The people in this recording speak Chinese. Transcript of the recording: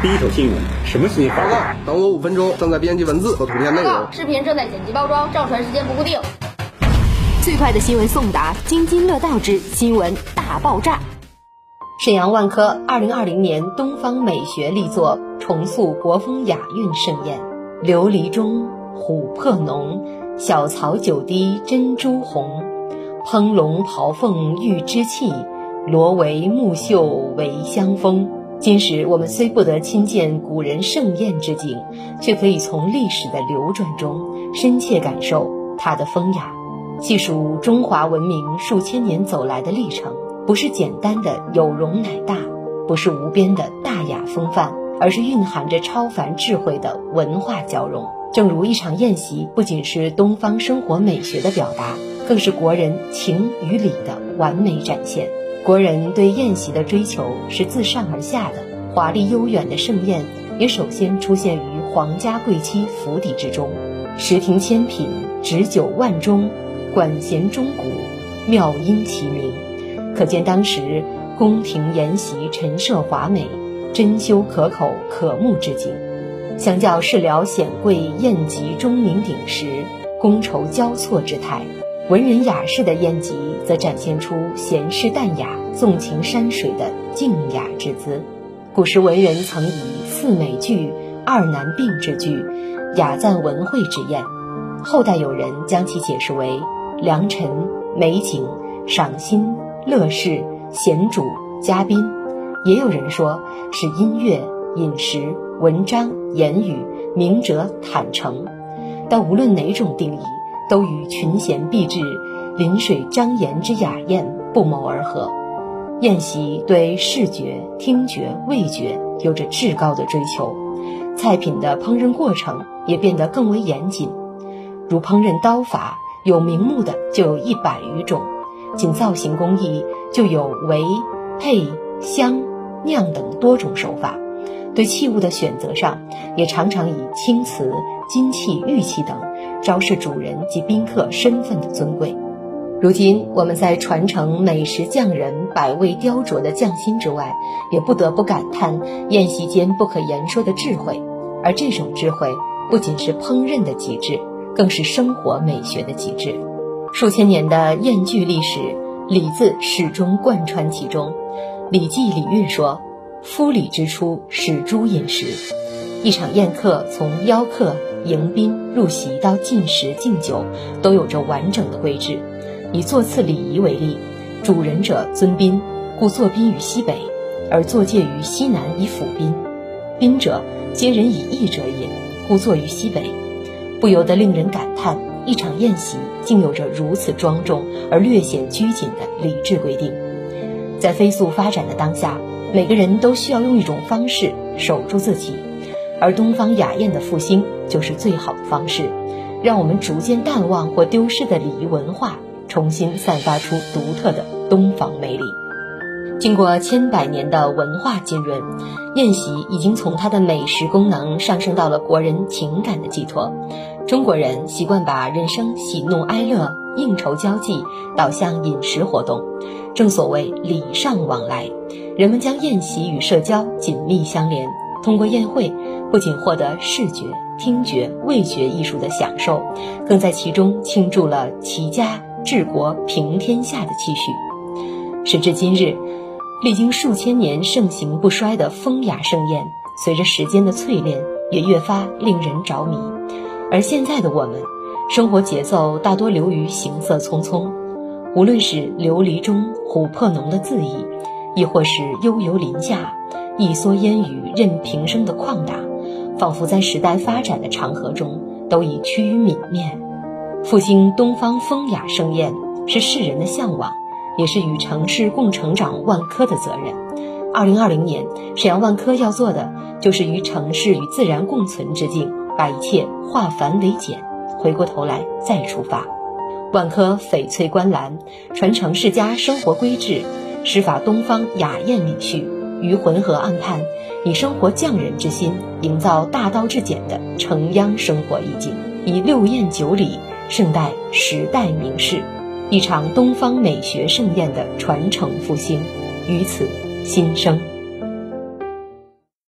第一手新闻，什么新闻？报告，等我五分钟，正在编辑文字和图片内容。视频正在剪辑包装，上传时间不固定。最快的新闻送达，津津乐道之新闻大爆炸。沈阳万科二零二零年东方美学力作重塑国风雅韵盛宴，琉璃钟，琥珀浓，小草九滴珍珠红，烹龙刨凤玉之气，罗帷木绣为香风。今时我们虽不得亲见古人盛宴之景，却可以从历史的流转中深切感受它的风雅。细数中华文明数千年走来的历程，不是简单的有容乃大，不是无边的大雅风范，而是蕴含着超凡智慧的文化交融。正如一场宴席，不仅是东方生活美学的表达，更是国人情与理的完美展现。国人对宴席的追求是自上而下的，华丽悠远的盛宴也首先出现于皇家贵戚府邸之中，十亭千品，执酒万钟，管弦钟鼓，妙音齐鸣，可见当时宫廷筵席陈设华美，珍馐可口，可目之景。相较士僚显贵宴集钟鸣鼎食，觥筹交错之态。文人雅士的宴集，则展现出闲适淡雅、纵情山水的静雅之姿。古时文人曾以“四美具，二难并”之句，雅赞文会之宴。后代有人将其解释为良辰、美景、赏心、乐事、贤主、嘉宾；也有人说是音乐、饮食、文章、言语、明哲、坦诚。但无论哪种定义。都与群贤毕至、临水张颜之雅宴不谋而合。宴席对视觉、听觉、味觉有着至高的追求，菜品的烹饪过程也变得更为严谨。如烹饪刀法，有名目的就有一百余种，仅造型工艺就有围、配、香、酿等多种手法。对器物的选择上，也常常以青瓷、金器、玉器等。昭示主人及宾客身份的尊贵。如今，我们在传承美食匠人百味雕琢的匠心之外，也不得不感叹宴席间不可言说的智慧。而这种智慧，不仅是烹饪的极致，更是生活美学的极致。数千年的宴具历史，礼字始终贯穿其中。《礼记·礼运》说：“夫礼之初，始诸饮食。”一场宴客，从邀客。迎宾入席到进食敬酒，都有着完整的规制。以座次礼仪为例，主人者尊宾，故坐宾于西北；而坐介于西南以辅宾。宾者皆人以义者也，故坐于西北。不由得令人感叹，一场宴席竟有着如此庄重而略显拘谨的礼制规定。在飞速发展的当下，每个人都需要用一种方式守住自己。而东方雅宴的复兴就是最好的方式，让我们逐渐淡忘或丢失的礼仪文化，重新散发出独特的东方魅力。经过千百年的文化浸润，宴席已经从它的美食功能上升到了国人情感的寄托。中国人习惯把人生喜怒哀乐、应酬交际导向饮食活动，正所谓礼尚往来，人们将宴席与社交紧密相连。通过宴会，不仅获得视觉、听觉、味觉艺术的享受，更在其中倾注了齐家治国平天下的期许。时至今日，历经数千年盛行不衰的风雅盛宴，随着时间的淬炼，也越发令人着迷。而现在的我们，生活节奏大多流于行色匆匆，无论是琉璃中、琥珀浓的恣意，亦或是悠游林下。一蓑烟雨任平生的旷达，仿佛在时代发展的长河中都已趋于泯灭。复兴东方风雅盛宴，是世人的向往，也是与城市共成长万科的责任。二零二零年，沈阳万科要做的，就是与城市与自然共存之境，把一切化繁为简，回过头来再出发。万科翡翠观澜，传承世家生活规制，施法东方雅宴礼序。于浑河岸畔，以生活匠人之心，营造大道至简的城央生活意境，以六宴九礼盛待时代名士，一场东方美学盛宴的传承复兴，于此新生。